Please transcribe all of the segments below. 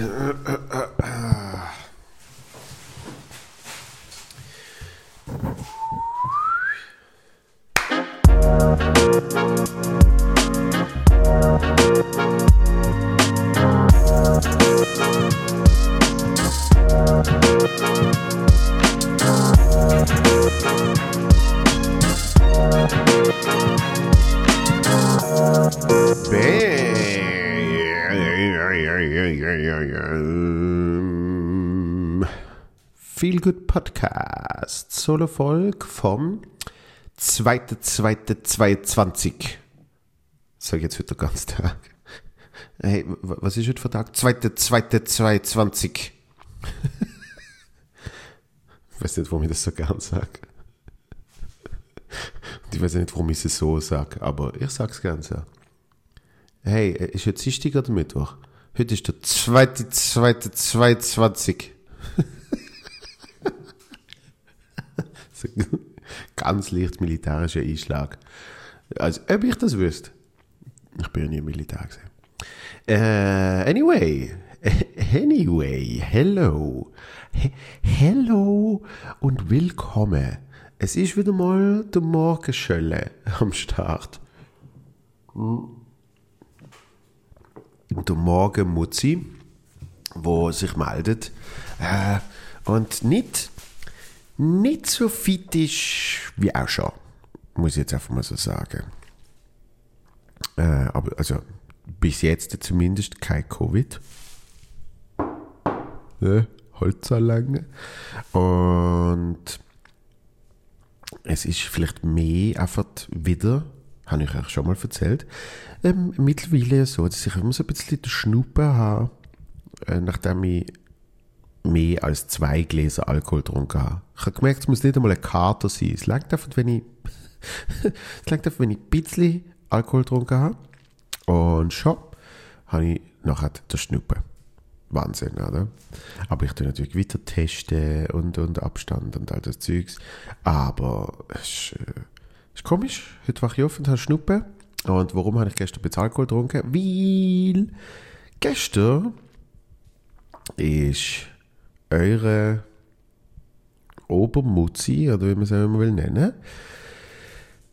uh, uh, uh, uh. Feel Good Podcast. Solo Volk vom 2.2.22. Sag ich jetzt wieder ganz Tag. Hey, was ist heute für Tag? 2.2.22. ich weiß nicht, warum ich das so gern sage. Ich weiß nicht, warum ich es so sage, aber ich sag's gern so. Hey, äh, ist heute Dienstag oder Mittwoch? Heute ist der 2.2.22. ganz leicht militärischer Einschlag. Also, ob ich das wüsste. Ich bin ja nie im Militär gesehen. Äh, anyway. Anyway, hello. He hello und willkommen. Es ist wieder mal der Morgenschölle am Start. Der Morgenmutzi, wo sich meldet äh, und nicht, nicht so fit ist wie auch schon. Muss ich jetzt einfach mal so sagen. Äh, aber also bis jetzt zumindest kein Covid. Ne? Holzanlange. Und es ist vielleicht mehr einfach wieder, habe ich euch schon mal erzählt, ähm, mittlerweile so, dass ich immer so ein bisschen den Schnuppen habe, äh, nachdem ich mehr als zwei Gläser Alkohol getrunken habe. Ich habe gemerkt, es muss nicht einmal ein Kater sein. Es langt einfach, wenn ich, es langt einfach, wenn ich ein bisschen Alkohol getrunken habe. Und schon habe ich nachher den Schnuppen. Wahnsinn, oder? Aber ich tue natürlich weiter testen und, und Abstand und all das Zeugs. Aber es ist, äh, ist komisch. Heute wache ich auf und habe Schnuppen. Und warum habe ich gestern ein Alkohol getrunken? Weil gestern ist eure Obermutzi, oder wie man es auch immer will nennen,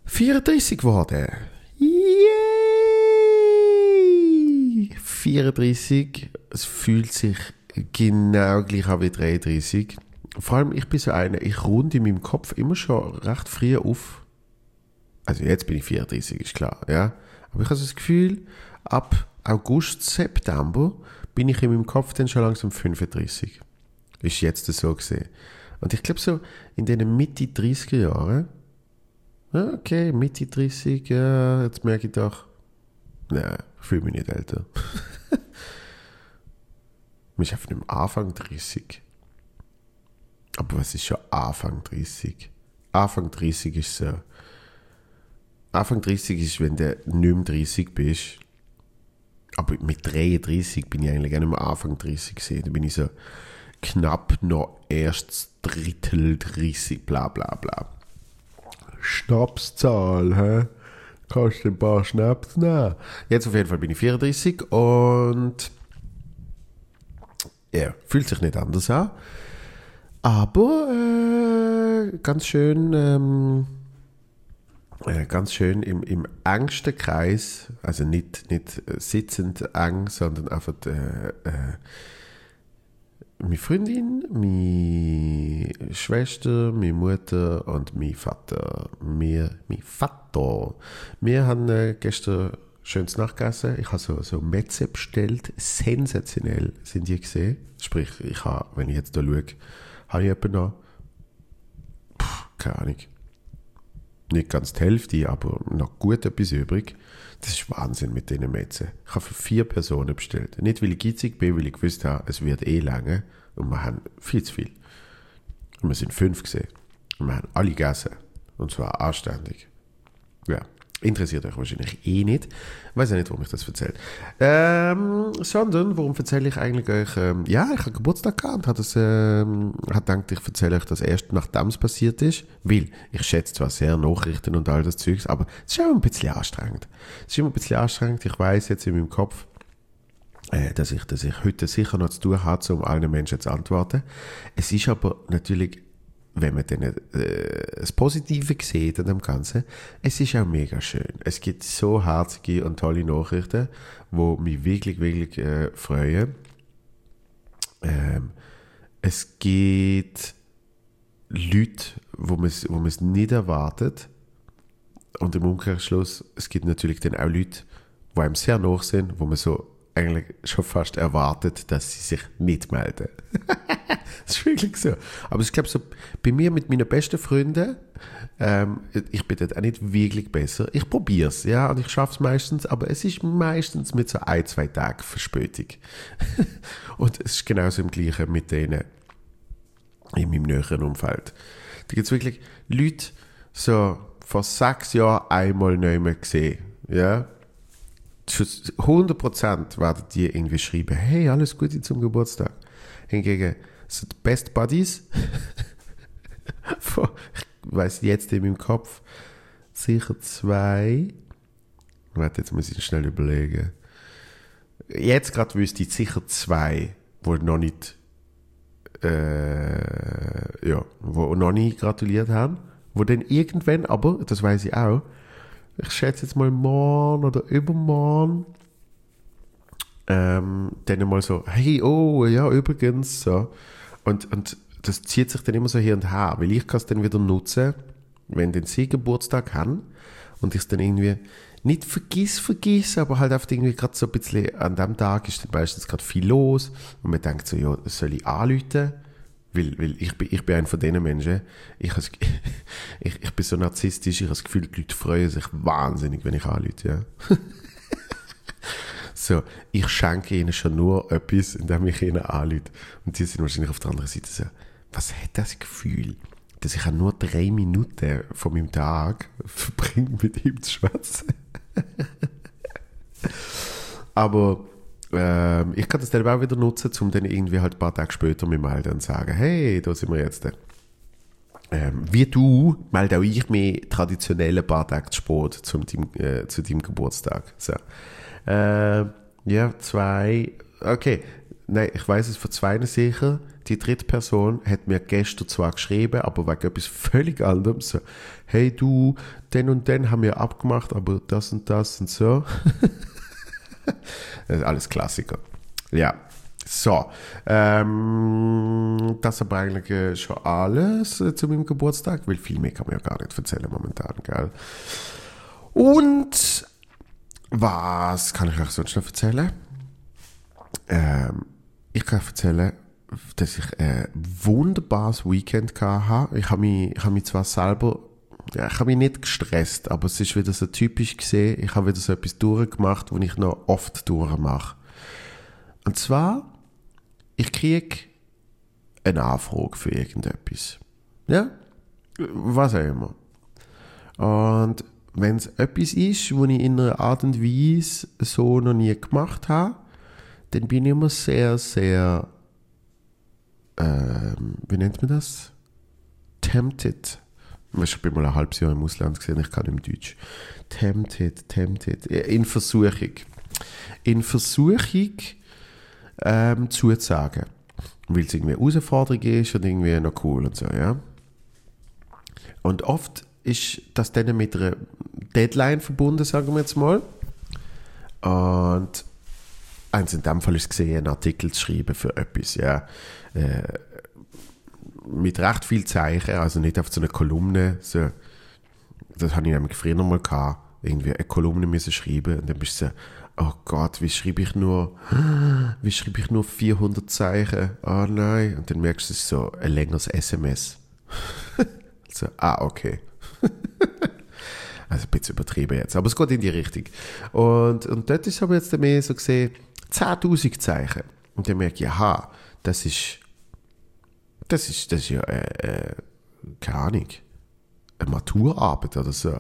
34 geworden. Yay! 34. Es fühlt sich genau gleich an wie 33. Vor allem, ich bin so einer, ich runde in meinem Kopf immer schon recht früh auf. Also jetzt bin ich 34, ist klar, ja. Aber ich habe so das Gefühl, ab August, September bin ich in meinem Kopf dann schon langsam 35. Ist jetzt so gesehen. Und ich glaube so, in den Mitte 30er Jahren, ja, okay, Mitte 30, ja, jetzt merke ich doch, nein, ich fühle mich nicht älter. ich bin einfach nicht mehr Anfang 30. Aber was ist schon Anfang 30? Anfang 30 ist so, Anfang 30 ist, wenn du nicht mehr 30 bist. Aber mit 33 bin ich eigentlich gar nicht mehr Anfang 30 gesehen. Da bin ich so knapp noch erst Drittel 30, bla bla bla. Schnapszahl, hä? Kannst du ein paar Schnaps nehmen? Jetzt auf jeden Fall bin ich 34 und ja, fühlt sich nicht anders an. Aber äh, ganz schön, ähm, äh, ganz schön im, im engsten Kreis, also nicht, nicht sitzend eng, sondern einfach äh, äh, meine Freundin, meine Schwester, meine Mutter und mein Vater. Wir, mein Vater. Wir haben äh, gestern schönes Nachgegessen. Ich habe so, so Metze bestellt. Sensationell sind die gesehen. Sprich, ich habe, wenn ich jetzt da schaue, habe ich etwa noch, puh, keine Ahnung, nicht ganz die Hälfte, aber noch gut etwas übrig. Das ist Wahnsinn mit diesen Metzen. Ich habe für vier Personen bestellt. Nicht, weil ich gitzig bin, weil ich gewusst habe, es wird eh lange. Und wir haben viel zu viel. Und wir sind fünf gesehen. Und wir haben alle gegessen. Und zwar anständig. Ja. Interessiert euch wahrscheinlich eh nicht. Weiß ja nicht, warum ich das erzähle. Ähm, sondern, warum erzähle ich eigentlich euch? Ähm, ja, ich habe Geburtstag gehabt und habe ähm, hat gedacht, ich erzähle euch das erst, nachdem es passiert ist. Weil, ich schätze zwar sehr Nachrichten und all das Zeugs, aber es ist auch ein bisschen anstrengend. Es ist immer ein bisschen anstrengend. Ich weiß jetzt in meinem Kopf, äh, dass, ich, dass ich heute sicher noch zu tun habe, um allen Menschen zu antworten. Es ist aber natürlich wenn man dann äh, das Positive sieht an dem Ganzen, es ist auch mega schön. Es gibt so herzige und tolle Nachrichten, wo mich wirklich, wirklich äh, freuen. Ähm, es gibt Leute, wo man es wo nicht erwartet. Und im Umkehrschluss, es gibt natürlich dann auch Leute, die einem sehr nach sind, wo man so eigentlich schon fast erwartet, dass sie sich nicht melden. das ist wirklich so. Aber ich glaube, so bei mir mit meinen besten Freunden, ähm, ich bin dort auch nicht wirklich besser. Ich probiere es, ja, und ich schaffe es meistens, aber es ist meistens mit so ein, zwei Tagen Verspätung. und es ist genauso im Gleichen mit denen in meinem näheren Umfeld. Da gibt es wirklich Leute, so vor sechs Jahren einmal nicht mehr gesehen, ja, 100% werden die irgendwie schreiben, hey, alles Gute zum Geburtstag. Hingegen so die Best Buddies, ich weiß jetzt in meinem Kopf, sicher zwei. Warte, jetzt muss ich schnell überlegen. Jetzt gerade wüsste ich sicher zwei, wo noch nicht, äh, ja, wo noch nicht gratuliert haben. Wo dann irgendwann, aber, das weiß ich auch, ich schätze jetzt mal morgen oder übermorgen, ähm, dann mal so, hey, oh, ja, übrigens, so. Und, und das zieht sich dann immer so hier und her, weil ich kann es dann wieder nutzen, wenn den sie Geburtstag haben und ich es dann irgendwie nicht vergiss, vergiss, aber halt einfach irgendwie gerade so ein bisschen an dem Tag ist dann meistens gerade viel los und man denkt so, ja, soll ich anrufen? Weil, weil ich, bin, ich bin einer von diesen Menschen, ich, ich, ich bin so narzisstisch, ich habe das Gefühl, die Leute freuen sich wahnsinnig, wenn ich anrufe, ja. so, ich schenke ihnen schon nur etwas, indem ich ihnen anrufe. Und die sind wahrscheinlich auf der anderen Seite so, was hat das Gefühl, dass ich nur drei Minuten von meinem Tag verbringe, mit ihm zu schwätzen? Aber ähm, ich kann das dann auch wieder nutzen, um dann irgendwie halt ein paar Tage später mich melden und sagen, hey, da sind wir jetzt. Ähm, wie du melde auch ich mich traditionell ein paar Tage zu spät zum, äh, zu deinem Geburtstag. So. Äh, ja, zwei, okay, nein, ich weiß es von zwei sicher. Die dritte Person hat mir gestern zwar geschrieben, aber wegen etwas völlig anderem. So, hey du, den und den haben wir abgemacht, aber das und das und so. das ist alles Klassiker. Ja. So, ähm, das aber eigentlich äh, schon alles äh, zu meinem Geburtstag, weil viel mehr kann man ja gar nicht erzählen momentan, gell? Und was kann ich euch sonst noch erzählen? Ähm, ich kann erzählen, dass ich ein wunderbares Weekend hatte. Ich habe mich, ich habe mich zwar selber ja, ich habe mich nicht gestresst, aber es ist wieder so typisch gesehen, ich habe wieder so etwas durchgemacht, was ich noch oft durchmache. Und zwar, ich kriege eine Anfrage für irgendetwas. Ja? Was auch immer. Und wenn es etwas ist, was ich in einer Art und Weise so noch nie gemacht habe, dann bin ich immer sehr, sehr, ähm, wie nennt man das? Tempted ich bin mal ein halbes Jahr im Ausland gesehen, ich kann nicht Deutsch. Tempted, tempted. In Versuchung. In Versuchung ähm, zuzusagen. Weil es irgendwie eine Herausforderung ist und irgendwie noch cool und so, ja. Und oft ist das dann mit einer Deadline verbunden, sagen wir jetzt mal. Und eins in dem Fall ist gesehen, einen Artikel zu schreiben für etwas, ja. Äh, mit recht viel Zeichen, also nicht auf so einer Kolumne. So, das habe ich nämlich früher noch mal gehabt, irgendwie eine Kolumne müssen schreiben und dann bist du so, oh Gott, wie schreibe ich nur, wie schreibe ich nur 400 Zeichen? Oh nein. Und dann merkst du, es ist so ein längeres SMS. so, ah, okay. also ein bisschen übertrieben jetzt, aber es geht in die Richtung. Und, und dort ist aber jetzt mehr so gesehen, 10.000 Zeichen. Und dann merke ich, aha, das ist das ist, das ist ja, äh, äh, keine Ahnung, eine Maturarbeit oder so.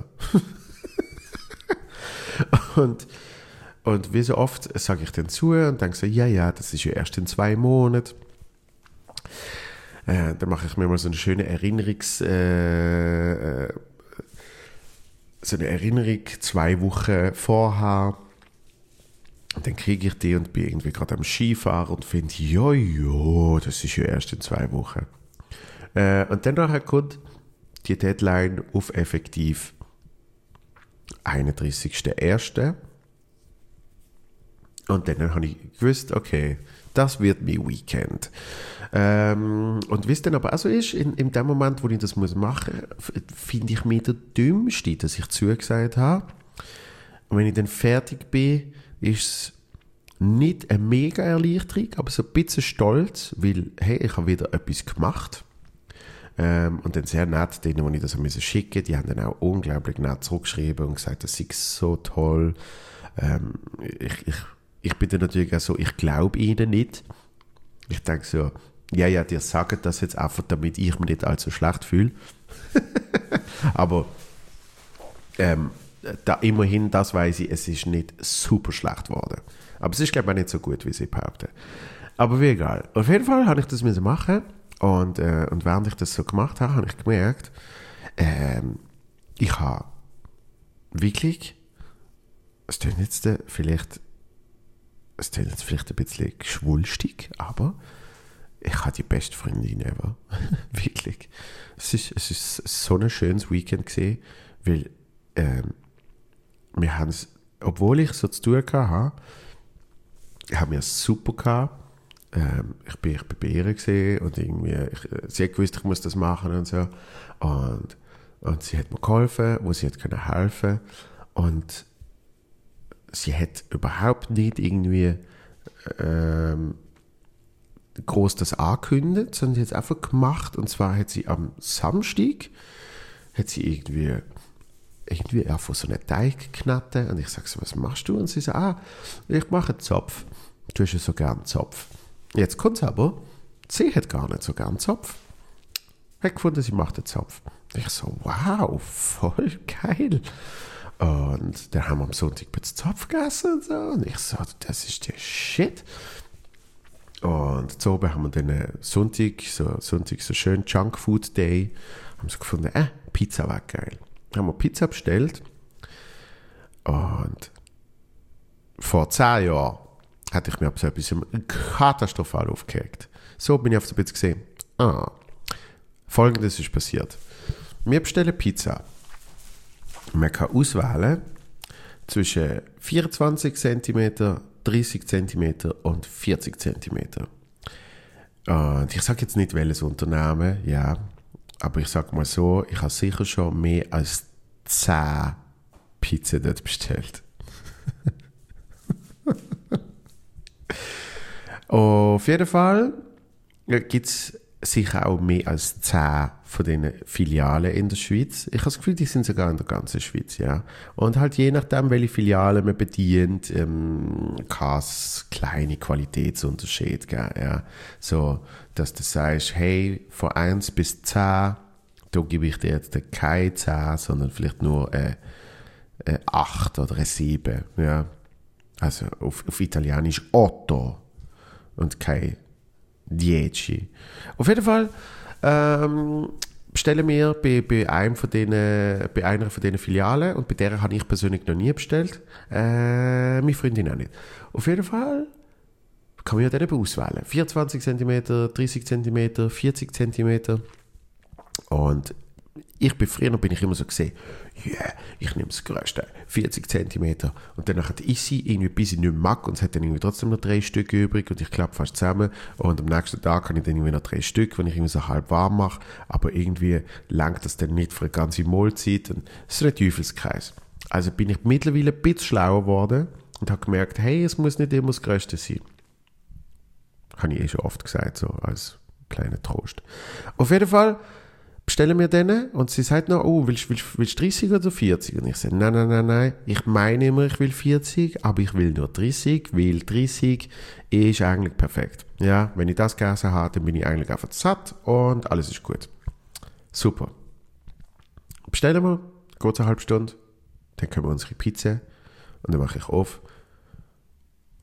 und, und wie so oft sage ich dann zu und denke so, ja, ja, das ist ja erst in zwei Monaten. Äh, dann mache ich mir mal so eine schöne Erinnerungs... Äh, äh, so eine Erinnerung zwei Wochen vorher dann kriege ich die und bin irgendwie gerade am Skifahren und finde, ja, das ist ja erst in zwei Wochen. Äh, und dann nachher kommt die Deadline auf effektiv 31.01. Und dann habe ich gewusst, okay, das wird mein Weekend. Ähm, und wie es dann aber auch so ist, in, in dem Moment, wo ich das muss machen muss, finde ich mich der Dümmste, dass ich zugesagt habe. Und wenn ich dann fertig bin, ist es nicht eine mega Erleichterung, aber so ein bisschen stolz, weil, hey, ich habe wieder etwas gemacht. Ähm, und dann sehr nett, denen, die ich das müssen schicken, die haben dann auch unglaublich nett zurückgeschrieben und gesagt, das sei so toll. Ähm, ich, ich, ich bin dann natürlich auch so, ich glaube ihnen nicht. Ich denke so, ja, ja, die sagen das jetzt einfach, damit ich mich nicht allzu schlecht fühle. Aber ähm, da immerhin, das weiß ich, es ist nicht super schlecht geworden. Aber es ist, glaube ich, nicht so gut, wie sie behaupten. Aber wie egal. Auf jeden Fall habe ich das müssen machen und, äh, und während ich das so gemacht habe, habe ich gemerkt, ähm, ich habe wirklich, es klingt jetzt vielleicht, es klingt jetzt vielleicht ein bisschen geschwulstig, aber ich habe die beste Freundin ever. Wirklich. Es ist, es ist so ein schönes Weekend gesehen, weil ähm, wir haben es, obwohl ich so zu tun hatte, haben wir es super gehabt. Ähm, ich bin bei ihr gesehen und irgendwie, ich, sie hat gewusst, ich muss das machen und so. Und, und sie hat mir geholfen, wo sie hat können helfen und sie hat überhaupt nicht irgendwie ähm, groß das angekündigt, sondern sie hat es einfach gemacht. Und zwar hat sie am Samstag, hat sie irgendwie, irgendwie einfach so einen Teig geknatten. Und ich sage so, was machst du? Und sie sagt, ah, ich mache einen Zopf. Du hast ja so gern Zopf. Jetzt kommt es aber, sie hat gar nicht so gern Zopf. Hat gefunden, sie macht einen Zopf. Ich so, wow, voll geil. Und dann haben wir am Sonntag mit Zopf gegessen und so. Und ich so, das ist der Shit. Und so haben wir dann Sonntag, so, Sonntag so schön Junk Food Day, haben sie gefunden, äh, Pizza war geil. Haben wir Pizza bestellt und vor zehn Jahren hatte ich mir so etwas katastrophal aufgehängt. So bin ich auf so ein bisschen gesehen. Ah, folgendes ist passiert. Wir bestellen Pizza. Man kann auswählen zwischen 24 cm 30 cm und 40 cm. Und ich sage jetzt nicht welches Unternehmen, ja, aber ich sage mal so, ich habe sicher schon mehr als 10 Pizzen dort bestellt. Auf jeden Fall gibt es sicher auch mehr als 10 von diesen Filialen in der Schweiz. Ich habe das Gefühl, die sind sogar in der ganzen Schweiz, ja. Und halt je nachdem, welche Filiale man bedient, ähm, kann es kleine Qualitätsunterschiede geben, ja. So, dass du sagst, hey, von 1 bis 10, da gebe ich dir jetzt keine 10, sondern vielleicht nur äh, äh, 8 oder 7, ja. Also auf, auf Italienisch Otto und kein Dieci. Auf jeden Fall ähm, bestellen wir bei, bei, einem von denen, bei einer von diesen Filialen und bei der habe ich persönlich noch nie bestellt. Äh, meine Freundin auch nicht. Auf jeden Fall kann man ja dann auswählen. 24 cm, 30 cm, 40 cm. Und ich bin früher bin ich immer so gesehen, yeah, ich nehme das größte, 40 cm. Und dann ich sie irgendwie, bis ich nicht mehr mag, und es hat dann irgendwie trotzdem noch drei Stück übrig und ich klappe fast zusammen. Und am nächsten Tag habe ich dann irgendwie noch drei Stück, wenn ich irgendwie so halb warm mache. Aber irgendwie langt das dann nicht für eine ganze Mahlzeit. Und es ist ein Teufelskreis. Also bin ich mittlerweile ein bisschen schlauer geworden und habe gemerkt, hey, es muss nicht immer das Größte sein. Habe ich eh schon oft gesagt, so als kleiner Trost. Auf jeden Fall bestellen wir denen und sie sagt noch, oh, willst, willst, willst du 30 oder 40? Und ich sage, nein, nein, nein, nein, ich meine immer, ich will 40, aber ich will nur 30, weil 30 ist eigentlich perfekt. Ja, wenn ich das gegessen habe, dann bin ich eigentlich einfach satt und alles ist gut. Super. Bestellen wir, geht eine halbe Stunde, dann können wir unsere Pizza und dann mache ich auf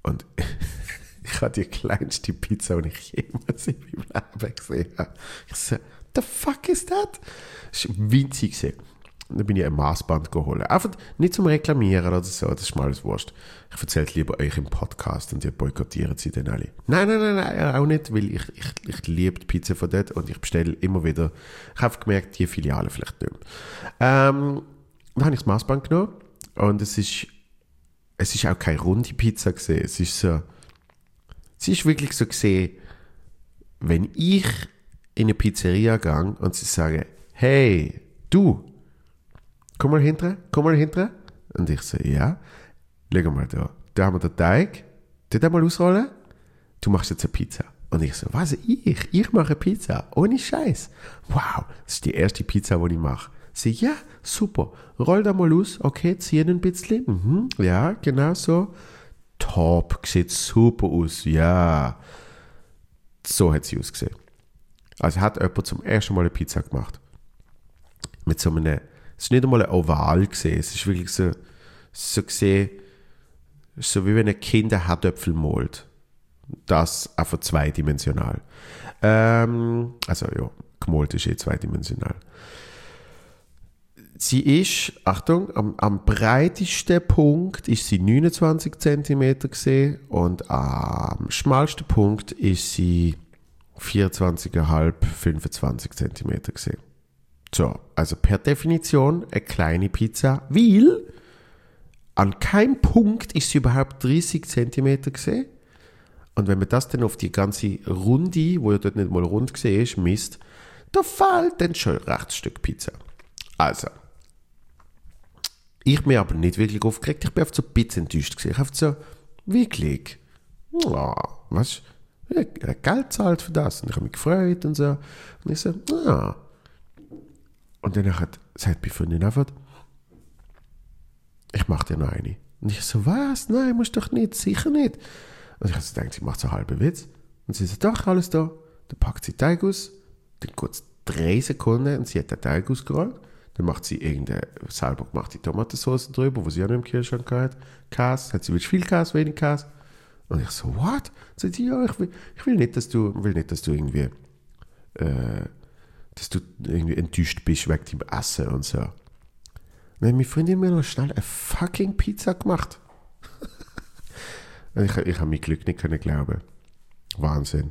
und ich habe die kleinste Pizza, die ich jemals in meinem Leben gesehen habe. Ich so, the fuck is that? Das war winzig. dann bin ich ein Maßband geholt. Einfach nicht zum Reklamieren oder so, das ist mal alles wurscht. Ich erzähle lieber euch im Podcast und ihr boykottiert sie dann alle. Nein, nein, nein, nein, auch nicht, weil ich, ich, ich liebe die Pizza von dort und ich bestelle immer wieder. Ich habe gemerkt, die Filiale vielleicht nicht mehr. Ähm, dann habe ich das Maßband genommen und es ist, es ist auch keine runde Pizza gesehen. Es ist so, es ist wirklich so gesehen, wenn ich in eine Pizzeria gehe und sie sagen, hey, du, komm mal hinterher, komm mal hinterher. Und ich so, ja, schau mal da, da haben wir den Teig, den mal ausrollen, du machst jetzt eine Pizza. Und ich so, was, ich? Ich mache Pizza, ohne Scheiß. Wow, das ist die erste Pizza, die ich mache. Sie, ja, super, roll da mal aus, okay, ziehen ein bisschen, mhm, ja, genau so. Top, sieht super aus, ja. So hat sie ausgesehen. Also hat jemand zum ersten Mal eine Pizza gemacht. Mit so einem, es ist nicht einmal ein Oval gesehen, es ist wirklich so, so gesehen, so wie wenn ein Kind ein Herdöpfel malt. Das einfach zweidimensional. Ähm, also ja, gemalt ist eh zweidimensional. Sie ist, Achtung, am, am breitesten Punkt ist sie 29 cm gesehen und am schmalsten Punkt ist sie 24,5, 25 cm gesehen. So, also per Definition eine kleine Pizza, weil an keinem Punkt ist sie überhaupt 30 cm gesehen. Und wenn man das dann auf die ganze Runde, wo ja dort nicht mal rund gesehen ist, misst, da fällt dann schon ein rechtes Stück Pizza. Also, ich bin aber nicht wirklich aufgeregt, ich bin einfach so ein bisschen enttäuscht gewesen. Ich habe so, wirklich, oh, was, ja, Geld zahlt für das. Und ich habe mich gefreut und so. Und ich so, ah. Und dann hat, sagt meine Freundin einfach, ich mache dir noch eine. Und ich so, was? Nein, musst doch nicht, sicher nicht. Und ich habe so gedacht, sie macht so einen halben Witz. Und sie so, doch, alles da. Dann packt sie Teig aus, dann kurz drei Sekunden und sie hat den Teig ausgerollt. Dann macht sie irgendeine selber gemachte Tomatensauce drüber, wo sie auch noch im Kühlschrank hat. Käse, hat sie viel Käse, wenig Käse. Und ich so, what? Sagt sie, ja, ich will, ich will nicht, dass du, will nicht, dass du irgendwie, äh, dass du irgendwie enttäuscht bist wegen dem Essen und so. Dann hat meine Freundin mir noch schnell eine fucking Pizza gemacht. ich, ich habe mein Glück nicht können glauben. Wahnsinn.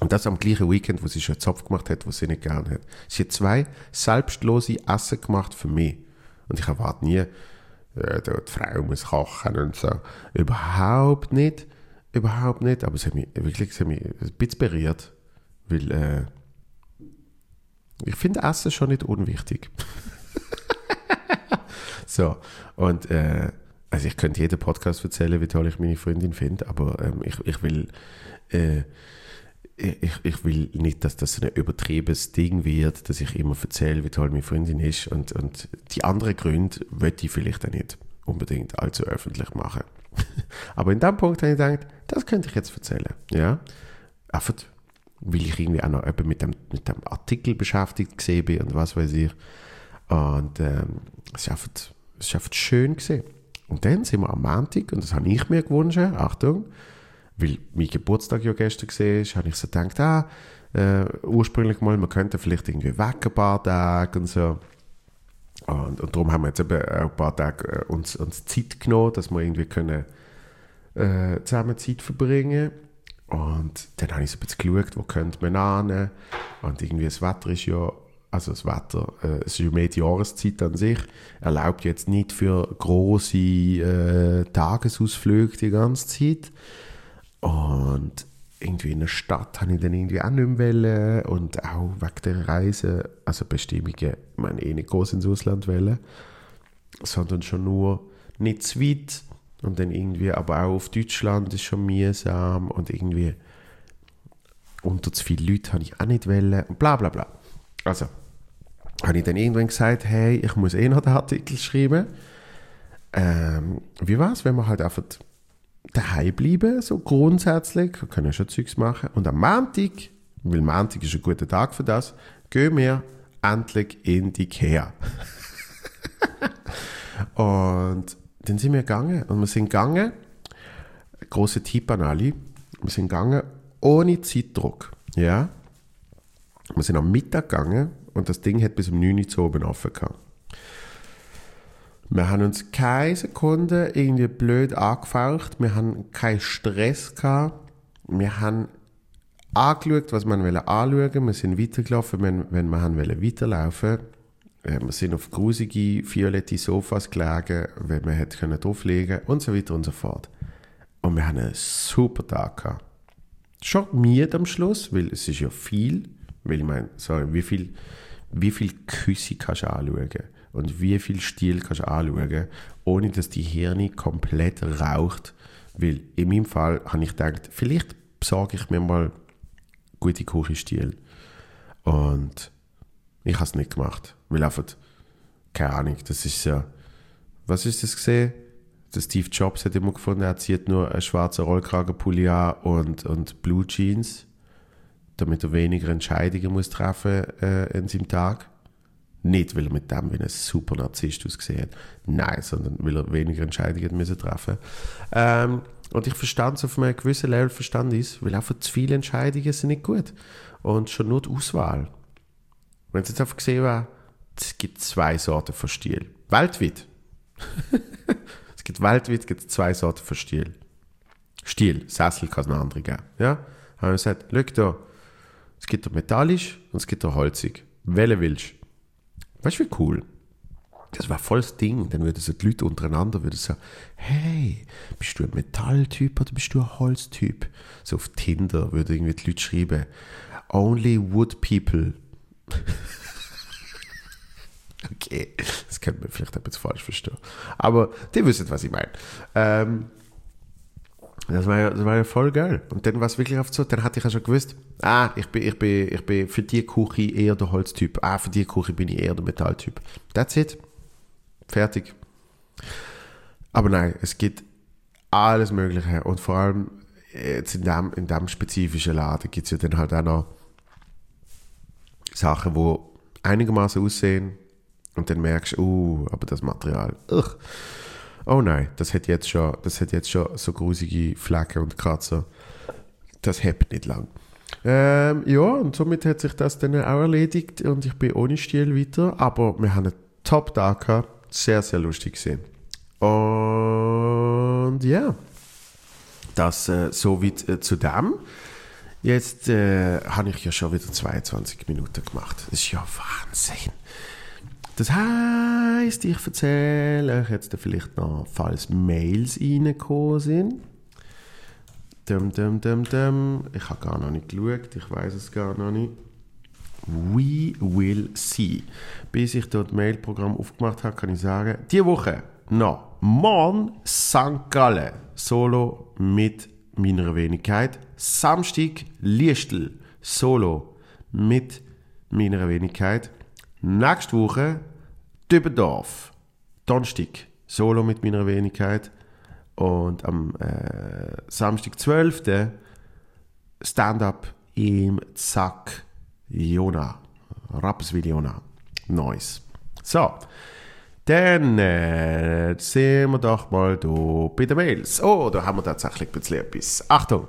Und das am gleichen Weekend, wo sie schon einen Zopf gemacht hat, wo sie nicht gern hat. Sie hat zwei selbstlose Essen gemacht für mich. Und ich erwarte nie, äh, die Frau muss kochen und so. Überhaupt nicht. Überhaupt nicht. Aber es hat mich wirklich hat mich ein bisschen berührt. Weil, äh, ich finde Essen schon nicht unwichtig. so. Und, äh, also ich könnte jeden Podcast erzählen, wie toll ich meine Freundin finde, aber ähm, ich, ich will, äh, ich, ich will nicht, dass das ein übertriebenes Ding wird, dass ich immer erzähle, wie toll meine Freundin ist. Und, und die anderen Gründe möchte ich vielleicht auch nicht unbedingt allzu öffentlich machen. Aber in dem Punkt habe ich gedacht, das könnte ich jetzt erzählen. Ja? Einfach, weil ich irgendwie auch noch mit dem, mit dem Artikel beschäftigt gesehen bin und was weiß ich. Und ähm, es ist einfach, es ist einfach schön gesehen. Und dann sind wir am Montag, und das habe ich mir gewünscht, Achtung, weil mein Geburtstag ja gestern war, habe ich so gedacht, ah, äh, ursprünglich mal, man könnte vielleicht irgendwie weg ein paar Tage und so. Und, und darum haben wir jetzt eben ein paar Tage äh, uns, uns Zeit genommen, dass wir irgendwie können, äh, zusammen Zeit verbringen Und dann habe ich so ein bisschen geschaut, wo könnte man hin. Und irgendwie das Wetter ist ja, also das Wetter, äh, es ist mehr die Jahreszeit an sich, erlaubt jetzt nicht für große äh, Tagesausflüge die ganze Zeit. Und irgendwie in der Stadt habe ich dann irgendwie auch nicht mehr und auch wegen der Reise, also Bestimmungen, ich meine eh nicht groß ins Ausland wollen, sondern schon nur nicht zu weit und dann irgendwie, aber auch auf Deutschland ist schon mühsam und irgendwie unter zu viele Leute habe ich auch nicht wollen und bla bla bla. Also, habe ich dann irgendwann gesagt, hey, ich muss eh noch den Artikel schreiben. Ähm, wie war es, wenn man halt einfach daheim bleiben, so grundsätzlich, wir können schon Zeugs machen. Und am Montag, weil Montag ist ein guter Tag für das, gehen wir endlich in die Ikea. und dann sind wir gegangen und wir sind gegangen, große Tipp an alle, wir sind gegangen ohne Zeitdruck, ja. Wir sind am Mittag gegangen und das Ding hat bis um 9 Uhr zu oben offen gehabt. Wir haben uns keine Sekunde irgendwie blöd angefaucht. Wir haben keinen Stress gehabt. Wir haben angeschaut, was wir anschauen Wir sind weitergelaufen, wenn, wenn wir haben weiterlaufen äh, Wir sind auf grusige, violette Sofas gelegen, wenn wir hätten drauflegen und so weiter und so fort. Und wir haben einen super Tag gehabt. Schon müde am Schluss, weil es ist ja viel. Weil ich meine, sorry, wie viel, wie viel Küsse kannst du anschauen? Und wie viel Stil kannst du anschauen, ohne dass die Hirne komplett raucht? Weil in meinem Fall habe ich gedacht, vielleicht besorge ich mir mal gute Küchenstil. Und ich habe es nicht gemacht. Weil einfach, keine Ahnung, das ist ja, was ist das gesehen? Steve Jobs hat immer gefunden, er zieht nur einen schwarzen Rollkragenpulli an und, und Blue Jeans, damit er weniger Entscheidungen muss treffen äh, in seinem Tag. Nicht, weil er mit dem wie ein super Narzisst ausgesehen hat. Nein, sondern weil er weniger Entscheidungen müssen treffen ähm, Und ich verstand es auf einem gewissen Level, verstand ich weil einfach zu viele Entscheidungen sind nicht gut. Und schon nur die Auswahl. Wenn es jetzt einfach gesehen wäre, es gibt zwei Sorten von Stil. Weltweit. es gibt weltweit gibt zwei Sorten von Stil. Stil, Sessel kann es noch andere geben. Ja? Haben wir gesagt, schau da, es gibt metallisch und es gibt holzig. Welche willst? Weißt du, wie cool? Das war voll das Ding. Dann würden so die Leute untereinander würden sagen, hey, bist du ein Metalltyp oder bist du ein Holztyp? So auf Tinder würden irgendwie die Leute schreiben, only wood people. okay, das könnte man vielleicht etwas falsch verstehen. Aber die wissen, was ich meine. Ähm, das war, ja, das war ja voll geil. Und dann war es wirklich oft so, dann hatte ich ja schon gewusst, ah, ich bin, ich bin, ich bin für die Küche eher der Holztyp, ah, für die Küche bin ich eher der Metalltyp. That's it. Fertig. Aber nein, es gibt alles Mögliche und vor allem jetzt in dem, in dem spezifischen Laden gibt es ja dann halt auch noch Sachen, die einigermaßen aussehen und dann merkst du, uh, aber das Material, ugh oh nein, das hat jetzt schon, das hat jetzt schon so grusige Flecken und Kratzer. Das hebt nicht lang. Ähm, ja, und somit hat sich das dann auch erledigt und ich bin ohne Stil weiter, aber wir haben einen Top-Tag gehabt. Sehr, sehr lustig gesehen. Und ja, das äh, soweit äh, zu dem. Jetzt äh, habe ich ja schon wieder 22 Minuten gemacht. Das ist ja Wahnsinn. Das heißt, ich erzähle euch jetzt vielleicht noch, falls Mails reingekommen sind. Dum, dum, dum, dum. Ich habe gar noch nicht geschaut, ich weiß es gar noch nicht. We will see. Bis ich dort Mailprogramm aufgemacht habe, kann ich sagen, diese Woche noch Morgen St. Gallen, Solo mit meiner Wenigkeit. Samstag Liestel, Solo mit meiner Wenigkeit. Nächste Woche Dübendorf. Donnerstag Solo mit meiner Wenigkeit. Und am äh, Samstag 12. Stand-up im Zack Jona. Rapperswil Jona. Nice. So. Dann äh, sehen wir doch mal da bei den Mails. Oh, da haben wir tatsächlich ein bisschen etwas. Achtung!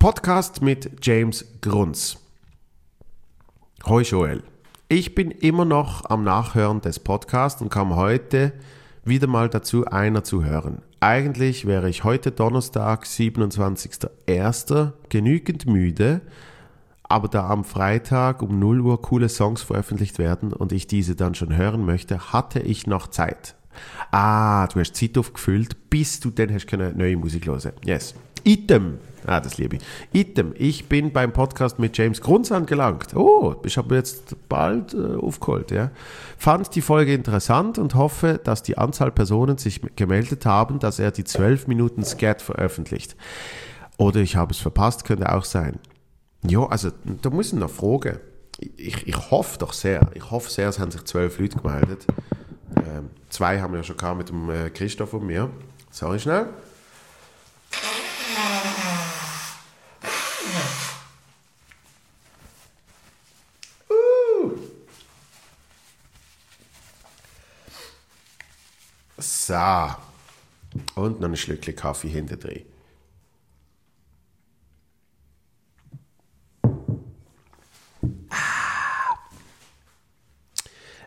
Podcast mit James Grunz. Hoi Joel. Ich bin immer noch am Nachhören des Podcasts und kam heute wieder mal dazu, einer zu hören. Eigentlich wäre ich heute Donnerstag, 27.01. genügend müde, aber da am Freitag um 0 Uhr coole Songs veröffentlicht werden und ich diese dann schon hören möchte, hatte ich noch Zeit. Ah, du hast Zeit aufgefüllt, bis du dann hast können neue Musik hören. Yes. Item. Ah, das liebe ich. Item. Ich bin beim Podcast mit James Grunz angelangt. Oh, ich habe jetzt bald äh, aufgeholt, ja. Fand die Folge interessant und hoffe, dass die Anzahl Personen sich gemeldet haben, dass er die 12 Minuten Scat veröffentlicht. Oder ich habe es verpasst, könnte auch sein. Ja, also da müssen noch fragen. Ich, ich hoffe doch sehr, ich hoffe sehr, es haben sich zwölf Leute gemeldet. Ähm, zwei haben wir ja schon gehabt mit dem äh, Christoph und mir. Sorry schnell. So. Und noch ein Schlückchen Kaffee hinter drin.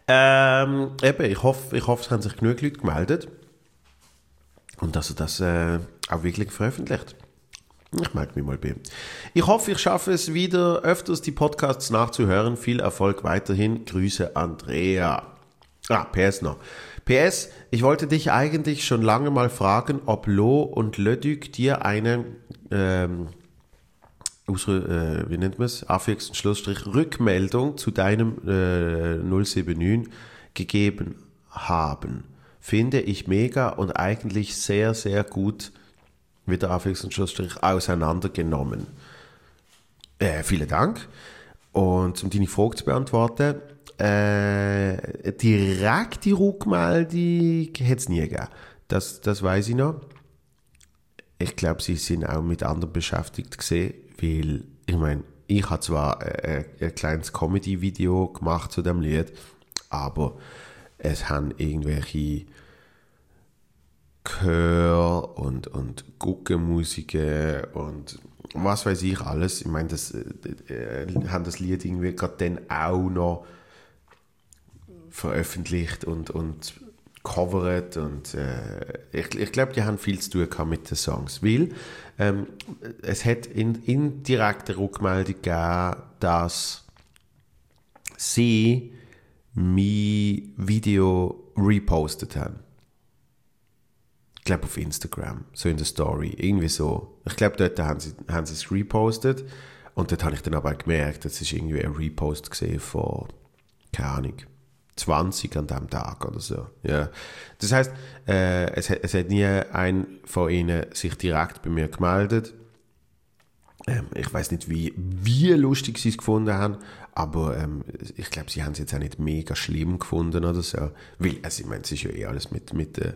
Ähm, eben, ich hoffe, ich hoffe, es haben sich genug Leute gemeldet. Und dass er das äh, auch wirklich veröffentlicht. Ich melde mich mal bei ihm. Ich hoffe, ich schaffe es wieder öfters, die Podcasts nachzuhören. Viel Erfolg weiterhin. Grüße, Andrea. Ah, PS noch. PS, ich wollte dich eigentlich schon lange mal fragen, ob Lo und Lödük dir eine, ähm, unsere, äh, wie nennt man es, Affix Schlussstrich, Rückmeldung zu deinem äh, 079 gegeben haben. Finde ich mega und eigentlich sehr, sehr gut wieder Affix und Schlussstrich auseinandergenommen. Äh, vielen Dank. Und um deine Frage zu beantworten, äh, direkte Rückmeldung hat es nie gegeben. Das, das weiß ich noch. Ich glaube, sie sind auch mit anderen beschäftigt gesehen, weil, ich meine, ich habe zwar ein, ein kleines Comedy-Video gemacht zu dem Lied, aber es haben irgendwelche Chör und, und Guckenmusiken und was weiß ich alles. Ich meine, das äh, äh, haben das Lied irgendwie gerade dann auch noch veröffentlicht und, und covert und äh, ich, ich glaube, die haben viel zu tun mit den Songs, weil ähm, es hat in, indirekte Rückmeldung gegeben, dass sie mein Video repostet haben. Ich glaube auf Instagram, so in der Story, irgendwie so. Ich glaube, dort haben sie, haben sie es repostet und dort habe ich dann aber gemerkt, das ist irgendwie ein Repost gesehen von, keine Ahnung, 20 an dem Tag oder so. Ja. Das heißt, äh, es, es hat nie ein von ihnen sich direkt bei mir gemeldet. Ähm, ich weiß nicht, wie, wie lustig sie es gefunden haben, aber ähm, ich glaube, sie haben es jetzt auch nicht mega schlimm gefunden oder so. Weil, also ich meine, es ist ja eh alles mit, mit, äh,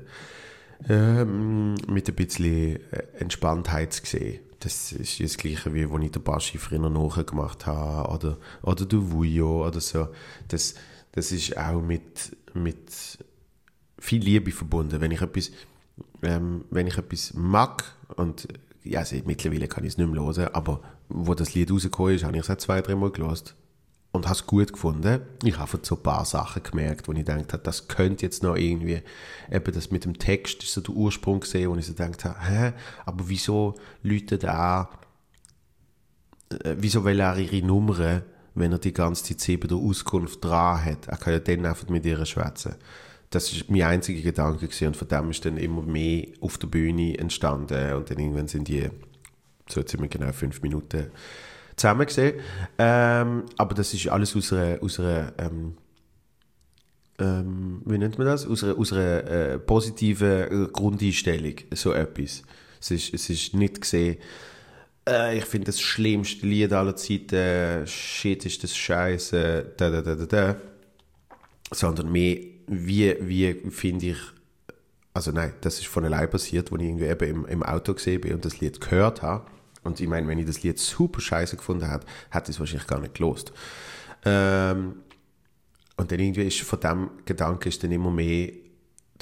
ähm, mit ein bisschen äh, Entspanntheit gesehen. Das ist das Gleiche, wie wenn ich den Baschi früher nachgemacht habe oder, oder du Vujo oder so. Das, das ist auch mit, mit viel Liebe verbunden. Wenn ich etwas, ähm, wenn ich etwas mag und ja, also mittlerweile kann ich es nicht mehr hören, aber wo das Lied rausgekommen ist, habe ich es auch zwei, dreimal gelost und habe es gut gefunden. Ich habe so ein paar Sachen gemerkt, wo ich gedacht habe, das könnte jetzt noch irgendwie, eben das mit dem Text ist so der Ursprung gesehen, wo ich so gedacht habe, hä, aber wieso Leute da, äh, wieso will er ihre Nummern wenn er die ganze Zeit sie bei der Auskunft dran hat. Er kann ja dann einfach mit ihr schwätzen. Das ist mein einziger Gedanke gewesen. und von dem ist dann immer mehr auf der Bühne entstanden und dann irgendwann sind die so ziemlich genau fünf Minuten zusammen gesehen. Ähm, aber das ist alles aus einer, aus einer ähm, ähm, wie nennt man das? Aus einer, aus einer äh, positiven Grundeinstellung, so etwas. Es ist, es ist nicht gesehen, äh, ich finde das schlimmste Lied aller Zeiten, äh, shit ist das scheiße, da, da, da, da, da. Sondern mehr, wie, wie finde ich, also nein, das ist von allein passiert, als ich irgendwie eben im, im Auto gesehen bin und das Lied gehört habe. Und ich meine, wenn ich das Lied super scheiße gefunden hätte, hätte ich es wahrscheinlich gar nicht gelost. Ähm, und dann irgendwie ist von dem Gedanke ist dann immer mehr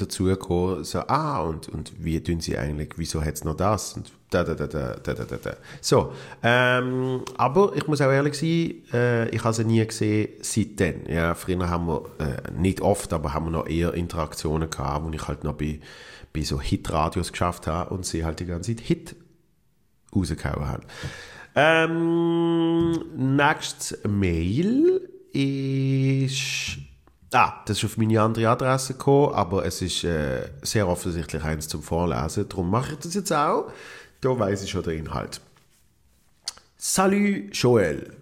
dazu gekommen, so, ah, und, und wie tun sie eigentlich, wieso hat es noch das? Und da, da, da, da, da, da. So, ähm, aber ich muss auch ehrlich sein, äh, ich habe sie nie gesehen seitdem. Ja, früher haben wir, äh, nicht oft, aber haben wir noch eher Interaktionen gehabt, wo ich halt noch bei, bei so Hit-Radios geschafft habe und sie halt die ganze Zeit Hit rausgehauen haben. Ähm, nächstes Mail ist Ah, das ist auf meine andere Adresse gekommen, aber es ist äh, sehr offensichtlich eins zum Vorlesen. Darum mache ich das jetzt auch. Da weiß ich schon den Inhalt. Salut Joel.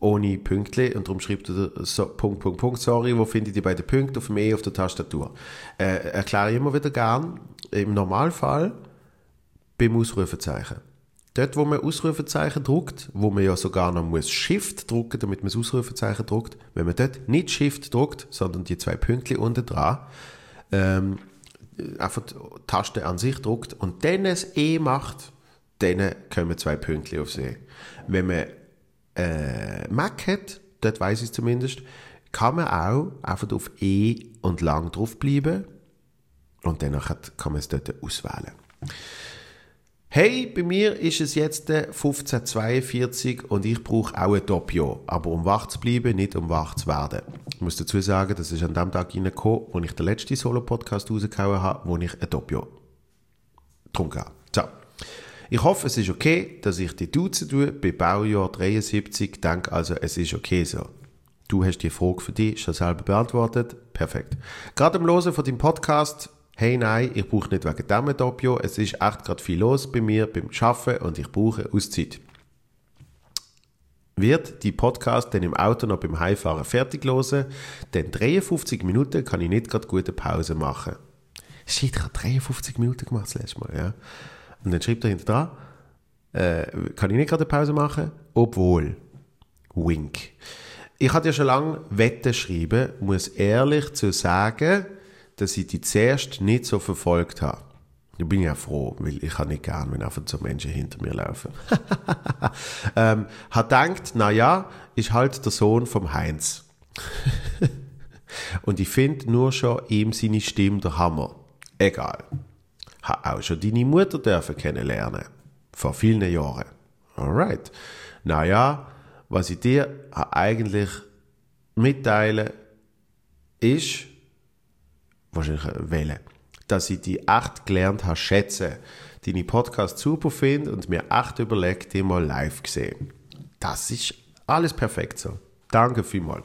Ohne Pünktli und darum schreibt er so, Punkt, Punkt, Punkt, sorry, wo findet ihr beide Punkte auf dem E auf der Tastatur? Äh, erkläre ich immer wieder gern, im Normalfall beim Ausrufezeichen. Dort, wo man Ausrufezeichen druckt, wo man ja sogar noch muss Shift drucken, damit man das Ausrufezeichen druckt, wenn man dort nicht Shift druckt, sondern die zwei Pünktchen unten dran, ähm, einfach die Taste an sich druckt und dann es E macht, dann kommen zwei Pünktchen aufs E. Wenn man äh, Mac hat, dort weiß ich zumindest, kann man auch einfach auf E und lang drauf bleiben und dann kann man es dort auswählen. Hey, bei mir ist es jetzt 15.42 und ich brauche auch ein Doppio. Aber um wach zu bleiben, nicht um wach zu werden. Ich muss dazu sagen, das ist an dem Tag reingekommen, wo ich den letzten Solo-Podcast rausgehauen habe, wo ich ein Doppio getrunken habe. So. Ich hoffe, es ist okay, dass ich die Duzen tue bei Baujahr 73. Ich denke also, es ist okay so. Du hast die Frage für dich schon selber beantwortet. Perfekt. Gerade im Losen von deinem Podcast hey nein, ich brauche nicht wegen dem Doppio, es ist echt gerade viel los bei mir beim Arbeiten und ich brauche Auszeit. Wird die Podcast dann im Auto noch beim Heimfahren fertig hören, dann 53 Minuten kann ich nicht gerade gute Pause machen. Shit, ich habe 53 Minuten gemacht das letzte Mal, ja. Und dann schreibt er hinter dran, äh, kann ich nicht gerade eine Pause machen, obwohl, wink. Ich hatte ja schon lange Wetten schreiben, muss ehrlich zu sagen, dass ich die zuerst nicht so verfolgt habe. Da bin ich auch froh, weil ich habe nicht gern, wenn einfach so Menschen hinter mir laufen. ähm, hat gedacht, na ja, ist halt der Sohn vom Heinz. Und ich finde nur schon ihm seine Stimme der Hammer. Egal. Hat auch schon deine Mutter dürfen kennenlernen. Vor vielen Jahren. Alright. Naja, was ich dir eigentlich mitteilen ist, wahrscheinlich wählen, dass ich die echt gelernt habe schätzen, deine Podcast super finde und mir echt überlegt, die mal live gesehen. Das ist alles perfekt so. Danke vielmals.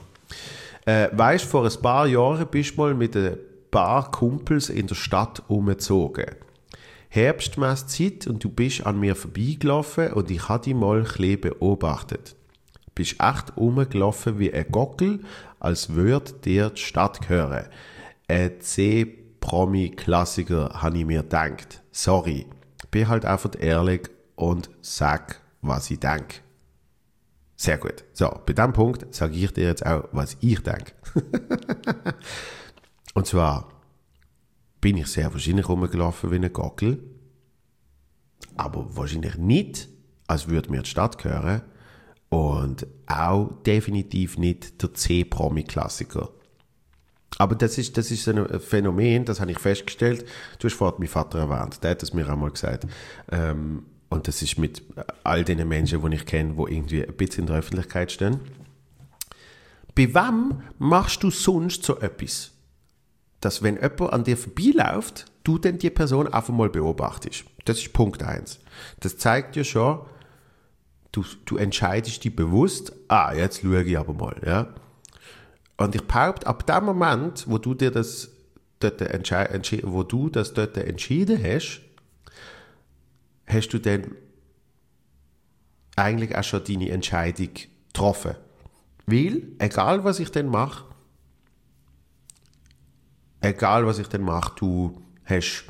Äh, weißt, vor ein paar Jahren bist du mal mit ein paar Kumpels in der Stadt umgezogen. Herbstmesszeit und du bist an mir vorbeigelaufen und ich habe dich mal ein bisschen beobachtet. Du bist echt rumgelaufen wie ein Gockel, als würde dir die Stadt gehören ein C-Promi-Klassiker, habe ich mir gedacht. Sorry. Bin halt einfach ehrlich und sag, was ich denke. Sehr gut. So, bei diesem Punkt sage ich dir jetzt auch, was ich denke. und zwar bin ich sehr wahrscheinlich rumgelaufen wie ein Gockel, aber wahrscheinlich nicht, als würde mir die Stadt gehören und auch definitiv nicht der C-Promi-Klassiker. Aber das ist, das ist ein Phänomen, das habe ich festgestellt. Du hast vorhin meinen Vater erwähnt, der hat es mir einmal gesagt. Ähm, und das ist mit all den Menschen, die ich kenne, die irgendwie ein bisschen in der Öffentlichkeit stehen. Bei wem machst du sonst so etwas? Dass wenn jemand an dir vorbeiläuft, du dann die Person einfach mal beobachtest. Das ist Punkt eins. Das zeigt dir schon, du, du entscheidest dich bewusst, ah, jetzt schaue ich aber mal, ja. Und ich behaupte, ab dem Moment, wo du dir das dort wo du das dort entschieden hast, hast du dann eigentlich auch schon deine Entscheidung getroffen. Weil, egal was ich dann mache, egal was ich dann mache, du hast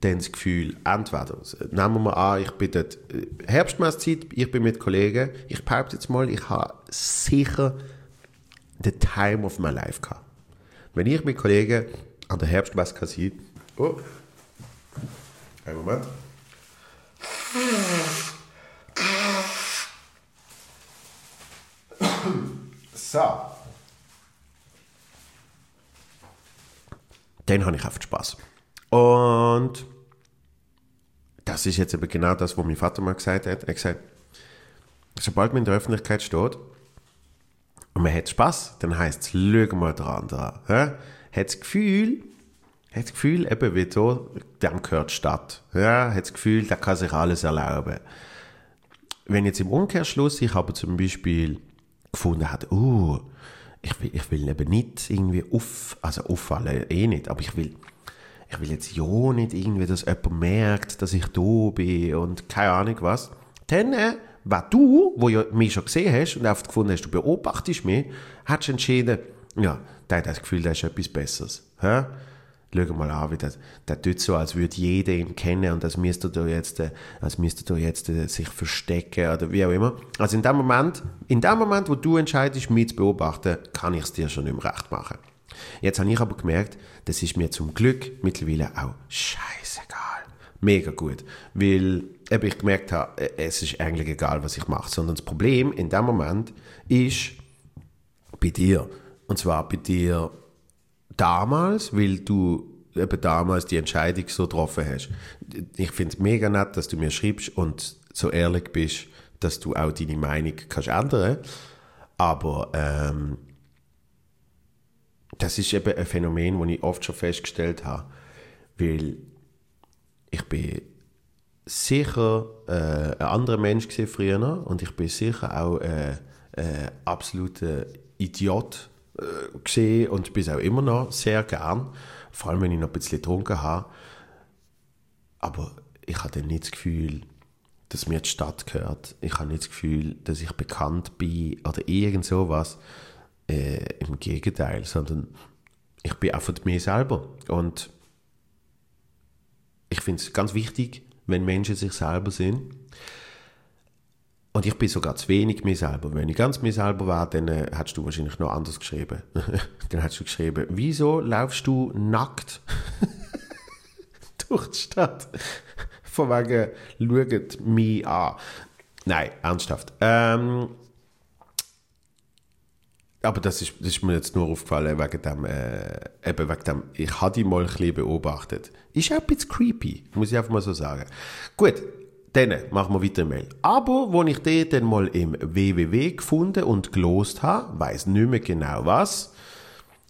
dann das Gefühl, entweder, nehmen wir mal an, ich bin dort, äh, Herbstmesszeit, ich bin mit Kollegen, ich behaupte jetzt mal, ich habe sicher the time of my life gehabt. Wenn ich mit Kollegen an der Herbstmesse kassiert, oh, einen Moment. So. Dann habe ich oft Spaß. Und das ist jetzt eben genau das, was mein Vater mal gesagt hat. Er hat gesagt, sobald man in der Öffentlichkeit steht, und man hat Spaß, dann heisst es, schau mal dran dran. Ja? Hat das Gefühl, hat das Gefühl, eben wie so, dem gehört Stadt. Ja? Hat das Gefühl, der kann sich alles erlauben. Wenn jetzt im Umkehrschluss ich aber zum Beispiel gefunden hat, oh, ich will, ich will eben nicht irgendwie auf, also auffallen, eh nicht, aber ich will, ich will jetzt ja nicht irgendwie, dass jemand merkt, dass ich da bin und keine Ahnung was, dann weil du, wo ja mich schon gesehen hast und einfach gefunden hast, du beobachtest mich, hast du entschieden, ja, der hat das Gefühl, der ist etwas Besseres. Hä? Schau mal an, wie das, der tut so, als würde jeder ihn kennen und als müsste er jetzt, äh, als müsste er jetzt äh, sich verstecken oder wie auch immer. Also in dem Moment, in dem Moment, wo du entscheidest, mich zu beobachten, kann ich es dir schon mehr recht machen. Jetzt habe ich aber gemerkt, das ist mir zum Glück mittlerweile auch scheißegal. Mega gut. Weil eben ich gemerkt habe, äh, es ist eigentlich egal, was ich mache, sondern das Problem in dem Moment ist bei dir. Und zwar bei dir damals, weil du eben damals die Entscheidung so getroffen hast. Ich finde es mega nett, dass du mir schreibst und so ehrlich bist, dass du auch deine Meinung kannst ändern. Aber ähm, das ist eben ein Phänomen, das ich oft schon festgestellt habe, weil ich bin sicher äh, ein anderer Mensch früher und ich bin sicher auch äh, äh, absoluter Idiot äh, gesehen und bin auch immer noch sehr gern, vor allem wenn ich noch ein bisschen getrunken habe. Aber ich hatte nicht das Gefühl, dass mir die Stadt gehört. Ich habe nicht das Gefühl, dass ich bekannt bin oder irgend sowas. Äh, Im Gegenteil, sondern ich bin einfach mir selber. Und ich finde es ganz wichtig, wenn Menschen sich selber sind. Und ich bin sogar zu wenig mir selber. Wenn ich ganz mir selber wäre, dann äh, hättest du wahrscheinlich noch anders geschrieben. dann hättest du geschrieben, wieso laufst du nackt durch die Stadt? Von wegen, schaut mich an. Nein, ernsthaft. Ähm, aber das ist, das ist mir jetzt nur aufgefallen wegen dem, äh, eben wegen dem, ich habe die mal ein bisschen beobachtet. Ist auch ein bisschen creepy, muss ich einfach mal so sagen. Gut, dann machen wir weiter Mail. Aber, wo ich den dann mal im www gefunden und gelost habe, weiß nicht mehr genau was,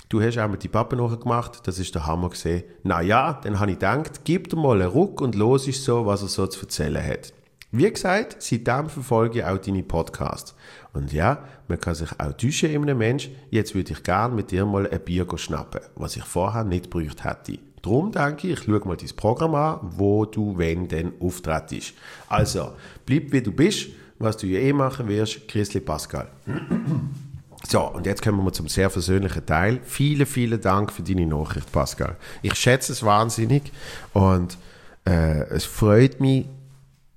du hast auch mit die Pappe noch gemacht, das ist der Hammer gesehen. Na ja, dann habe ich gedacht, gib dir mal einen Ruck und los ist so, was er so zu erzählen hat. Wie gesagt, seitdem verfolge ich auch deine Podcasts. Und ja, man kann sich auch täuschen in einem Mensch. Jetzt würde ich gerne mit dir mal ein Bier schnappen, was ich vorher nicht gebraucht hätte. Darum denke ich, schaue mal dein Programm an, wo du wenn denn auftrittst. Also, bleib wie du bist, was du ja eh machen wirst, Chrisli Pascal. So, und jetzt kommen wir zum sehr persönlichen Teil. Vielen, vielen Dank für deine Nachricht, Pascal. Ich schätze es wahnsinnig und äh, es freut mich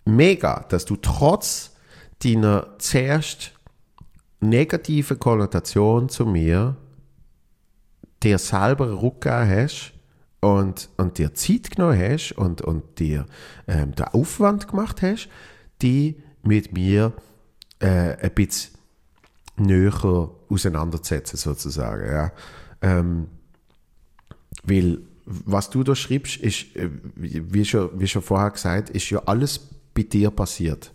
mega, dass du trotz deiner zuerst negative Konnotation zu mir dir selber einen Ruck hast und, und dir Zeit genommen hast und, und dir ähm, den Aufwand gemacht hast, die mit mir äh, ein bisschen näher auseinanderzusetzen, sozusagen. Ja. Ähm, weil was du da schreibst, ist, äh, wie schon, wie schon vorher gesagt, ist ja alles bei dir passiert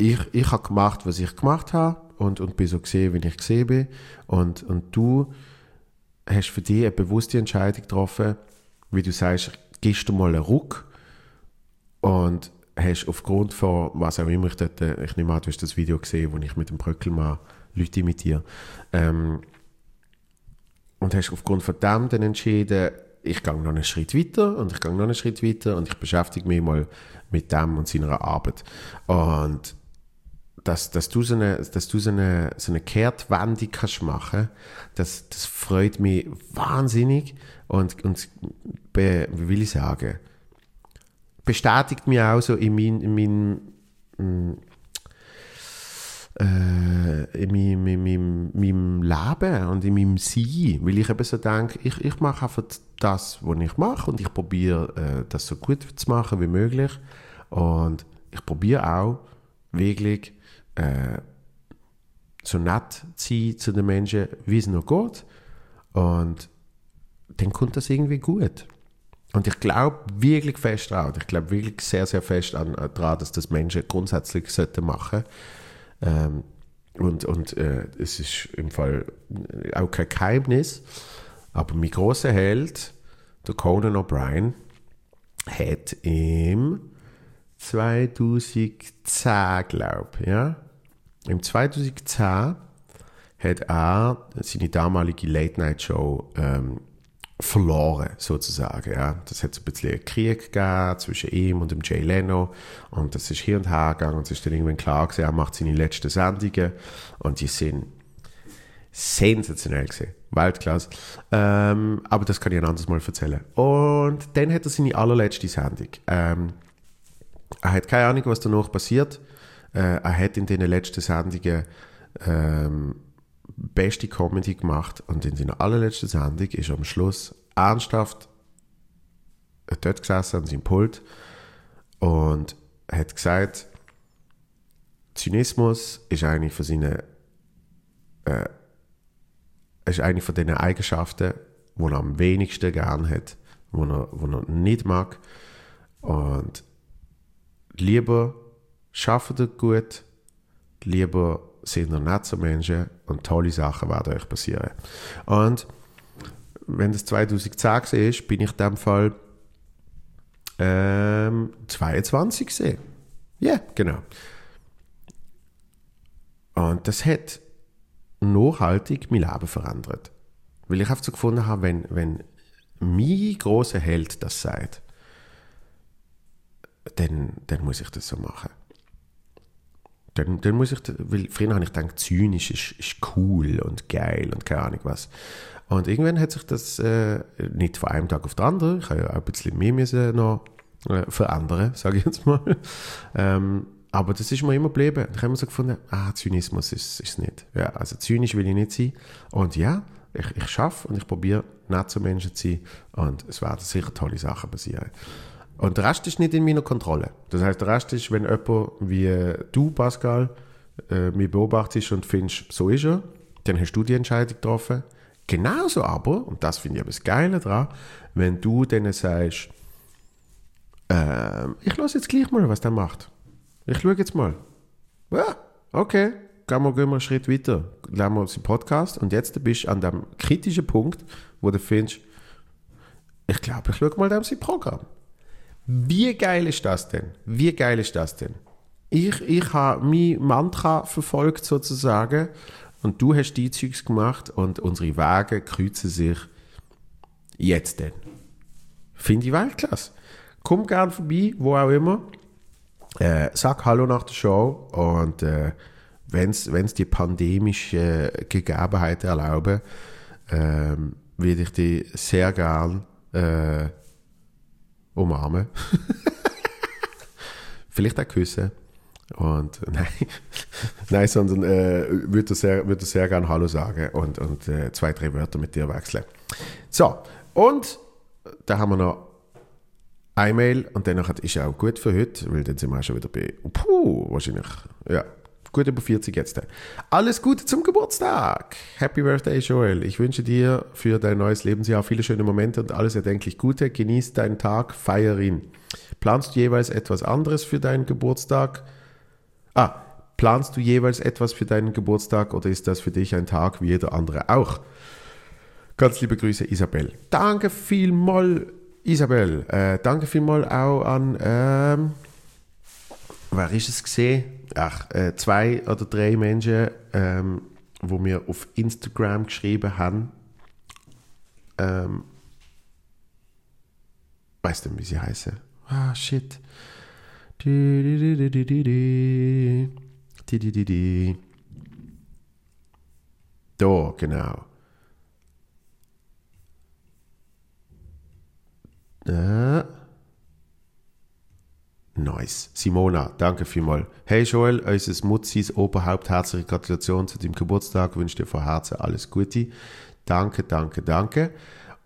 ich, ich habe gemacht, was ich gemacht habe und, und bin so gesehen, wie ich gesehen bin. Und, und du hast für dich eine bewusste Entscheidung getroffen, wie du sagst, gibst du mal einen Ruck und hast aufgrund von was auch immer ich dort, ich nehme an, du hast das Video gesehen, wo ich mit dem Bröckelmann Leute imitiere, ähm, und hast aufgrund von dem dann entschieden, ich gehe noch einen Schritt weiter und ich gehe noch einen Schritt weiter und ich beschäftige mich mal mit dem und seiner Arbeit. Und dass, dass du so eine, dass du so eine, so eine Kehrtwendung kannst machen, das, das freut mich wahnsinnig und, und be, wie will ich sagen, bestätigt mich auch so in meinem, in meinem, mm, äh, in meinem, in meinem Leben und in meinem Sein, weil ich eben so denke, ich, ich mache einfach das, was ich mache und ich probiere, äh, das so gut zu machen wie möglich und ich probiere auch wirklich äh, so nett sein zu den Menschen, wie es noch geht. Und dann kommt das irgendwie gut. Und ich glaube wirklich fest daran, ich glaube wirklich sehr, sehr fest äh, daran, dass das Menschen grundsätzlich sollten machen ähm, Und, und äh, es ist im Fall auch kein Geheimnis, aber mein großer Held, der Conan O'Brien, hat im 2010, glaube ich, ja, im 2010 hat er seine damalige Late-Night-Show ähm, verloren, sozusagen. Ja. Das hat ein bisschen einen Krieg gegeben zwischen ihm und dem Jay Leno und das ist hier und her gegangen und es ist dann irgendwann klar gewesen, er macht seine letzten Sendungen und die sind sensationell gewesen. Weltklasse. Ähm, aber das kann ich ein anderes Mal erzählen. Und dann hat er seine allerletzte Sendung. Ähm, er hat keine Ahnung, was danach passiert. Äh, er hat in den letzten Sendungen ähm, beste Comedy gemacht und in seiner allerletzten Sendung ist er am Schluss ernsthaft dort gesessen an seinem Pult und hat gesagt, Zynismus ist eine von seinen äh, ist eine von den Eigenschaften, wo er am wenigsten gern hat, wo er, wo er nicht mag. Und lieber ihr gut, lieber sind ihr nett zu Menschen und tolle Sachen werden euch passieren. Und wenn das 2010 ist, bin ich in dem Fall ähm, 22 gesehen. Ja, yeah, genau. Und das hat nachhaltig mein Leben verändert. Weil ich einfach so gefunden habe, wenn, wenn mein großer Held das sagt, dann, dann muss ich das so machen. Dann, dann muss ich, weil früher habe ich gedacht, zynisch ist, ist cool und geil und keine Ahnung was. Und irgendwann hat sich das äh, nicht von einem Tag auf den anderen, ich habe ja auch ein bisschen mehr müssen noch äh, verändern, sage ich jetzt mal. ähm, aber das ist mir immer geblieben. Ich habe immer so gefunden, ah, Zynismus ist es nicht. Ja, also zynisch will ich nicht sein. Und ja, ich, ich schaffe und ich probiere, nett zu Menschen zu sein. Und es werden sicher tolle Sachen passieren. Und der Rest ist nicht in meiner Kontrolle. Das heißt, der Rest ist, wenn jemand wie du, Pascal, äh, mich beobachtest und findest, so ist er, dann hast du die Entscheidung getroffen. Genauso aber, und das finde ich aber das Geile daran, wenn du denen sagst, äh, ich lasse jetzt gleich mal, was der macht. Ich schaue jetzt mal. Ja, okay, gehen wir, gehen wir einen Schritt weiter. Lernen wir unseren Podcast und jetzt bist du an dem kritischen Punkt, wo du findest, ich glaube, ich schaue mal dem sein Programm. Wie geil ist das denn? Wie geil ist das denn? Ich, ich habe mein Mantra verfolgt sozusagen und du hast die Zeugs gemacht und unsere Wege kreuzen sich jetzt denn. Finde ich Weltklasse. Komm gern vorbei, wo auch immer. Äh, sag Hallo nach der Show und äh, wenn es die pandemischen Gegebenheiten erlauben, äh, würde ich dich sehr gern äh, umarmen. Vielleicht auch küssen. Und nein, nein sondern äh, würde sehr, würd sehr gerne Hallo sagen und, und äh, zwei, drei Wörter mit dir wechseln. So, und da haben wir noch eine Mail und dann ist auch gut für heute, weil dann sind wir auch schon wieder bei, puh, wahrscheinlich, ja, gut über 40 jetzt. Alles Gute zum Geburtstag. Happy Birthday, Joel. Ich wünsche dir für dein neues Lebensjahr viele schöne Momente und alles erdenklich Gute. Genieß deinen Tag, feier ihn. Planst du jeweils etwas anderes für deinen Geburtstag? Ah, planst du jeweils etwas für deinen Geburtstag oder ist das für dich ein Tag wie jeder andere auch? Ganz liebe Grüße, Isabel. Danke vielmals, Isabel. Äh, danke vielmals auch an, ähm, wer ist es gesehen? Ach, äh, zwei oder drei Menschen, ähm, wo mir auf Instagram geschrieben haben, ähm, weißt du, wie sie heißen? Ah, shit. Da, genau. Äh. Nice. Simona, danke vielmals. Hey Joel, unseres Mutzis Oberhaupt, herzliche Gratulation zu deinem Geburtstag. Wünsche dir von Herzen alles Gute. Danke, danke, danke.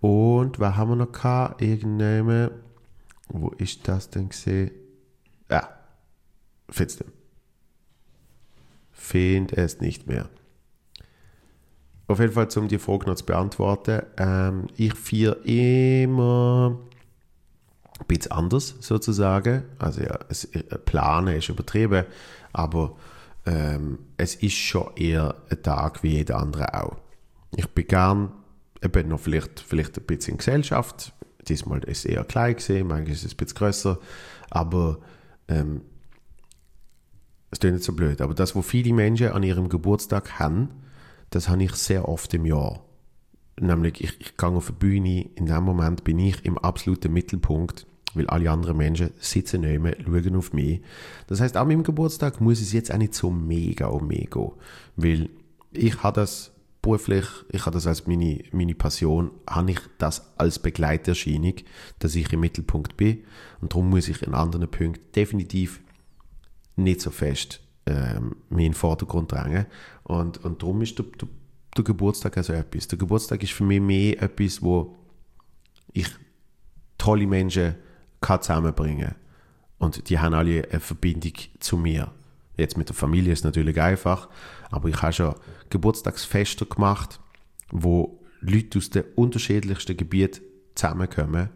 Und was haben wir noch gehabt? Wo ist das denn gesehen? Ja, findest du. Find es nicht mehr. Auf jeden Fall, um die Frage noch zu beantworten. Ähm, ich feiere immer bisschen anders sozusagen. Also ja, es, äh, Planen ist übertrieben, aber ähm, es ist schon eher ein Tag wie jeder andere auch. Ich bin gern eben noch vielleicht, vielleicht ein bisschen in Gesellschaft. Diesmal ist es eher klein gesehen, manchmal ist es ein bisschen grösser, aber ähm, es ist nicht so blöd. Aber das, was viele Menschen an ihrem Geburtstag haben, das habe ich sehr oft im Jahr. Nämlich, ich, ich gehe auf die Bühne, in dem Moment bin ich im absoluten Mittelpunkt, weil alle anderen Menschen sitzen nehmen, schauen auf mich. Das heißt, an meinem Geburtstag muss es jetzt auch nicht so mega um mich gehen, weil ich habe das beruflich, ich habe das als meine, meine Passion, habe ich das als Begleiterscheinung, dass ich im Mittelpunkt bin und darum muss ich in anderen Punkten definitiv nicht so fest ähm, mich in den Vordergrund drängen und, und darum ist der, der der Geburtstag also etwas. Der Geburtstag ist für mich mehr etwas, wo ich tolle Menschen kann zusammenbringen Und die haben alle eine Verbindung zu mir. Jetzt mit der Familie ist es natürlich einfach, aber ich habe schon Geburtstagsfeste gemacht, wo Leute aus den unterschiedlichsten Gebieten zusammenkommen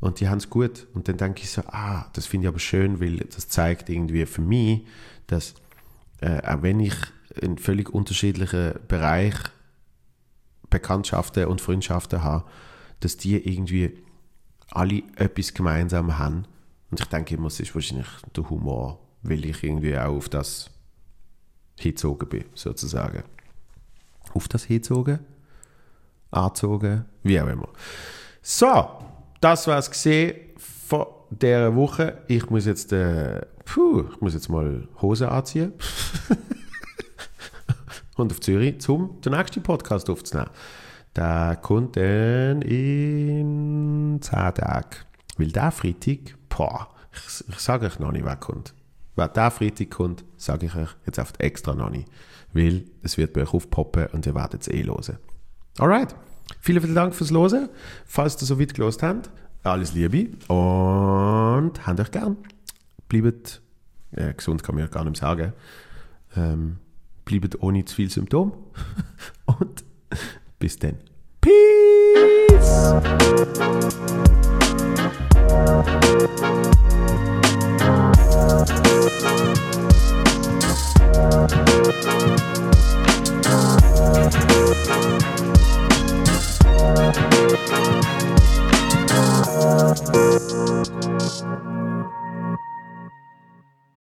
und die haben es gut. Und dann denke ich so, ah, das finde ich aber schön, weil das zeigt irgendwie für mich, dass äh, auch wenn ich in völlig unterschiedlichen Bereich Bekanntschaften und Freundschaften habe, dass die irgendwie alle etwas gemeinsam haben. Und ich denke immer, es ist wahrscheinlich der Humor, weil ich irgendwie auch auf das hingezogen bin, sozusagen. Auf das hingezogen? Angezogen? Wie auch immer. So, das war es gesehen von dieser Woche. Ich muss jetzt, äh, puh, ich muss jetzt mal Hose anziehen. und auf Zürich, um den nächsten Podcast aufzunehmen. Der kommt dann in 10 Tagen. Weil der Freitag, boah, ich, ich sage euch noch nicht, wer kommt. Wer der Freitag kommt, sage ich euch jetzt oft extra noch nicht. Weil es wird bei euch aufpoppen und ihr werdet es eh hören. Alright. Vielen, vielen Dank fürs Hören. Falls ihr so weit gelost habt, alles Liebe und habt euch gern. Bleibt äh, gesund, kann man ja gar nicht sagen. Ähm, bleibt ohne zu viel Symptom. Und bis dann. Peace!